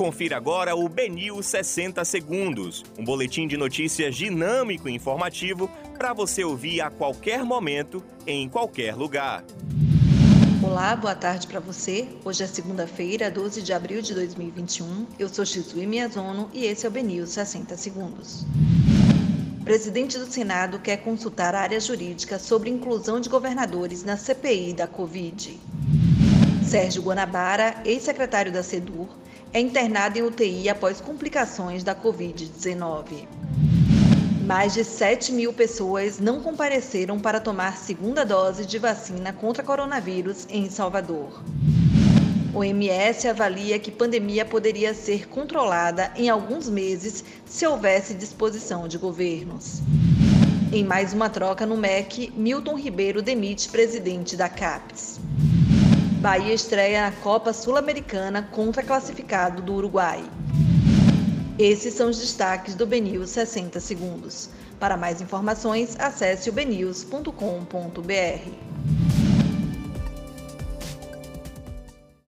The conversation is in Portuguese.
Confira agora o Benil 60 Segundos, um boletim de notícias dinâmico e informativo para você ouvir a qualquer momento, em qualquer lugar. Olá, boa tarde para você. Hoje é segunda-feira, 12 de abril de 2021. Eu sou Xizui Miyazono e esse é o Benil 60 Segundos. O presidente do Senado quer consultar a área jurídica sobre inclusão de governadores na CPI da Covid. Sérgio Guanabara, ex-secretário da SEDUR, é internado em UTI após complicações da Covid-19. Mais de 7 mil pessoas não compareceram para tomar segunda dose de vacina contra coronavírus em Salvador. O MS avalia que pandemia poderia ser controlada em alguns meses se houvesse disposição de governos. Em mais uma troca no MEC, Milton Ribeiro demite presidente da CAPES. Bahia estreia na Copa Sul-Americana contra classificado do Uruguai. Esses são os destaques do BNews 60 segundos. Para mais informações, acesse o bnews.com.br.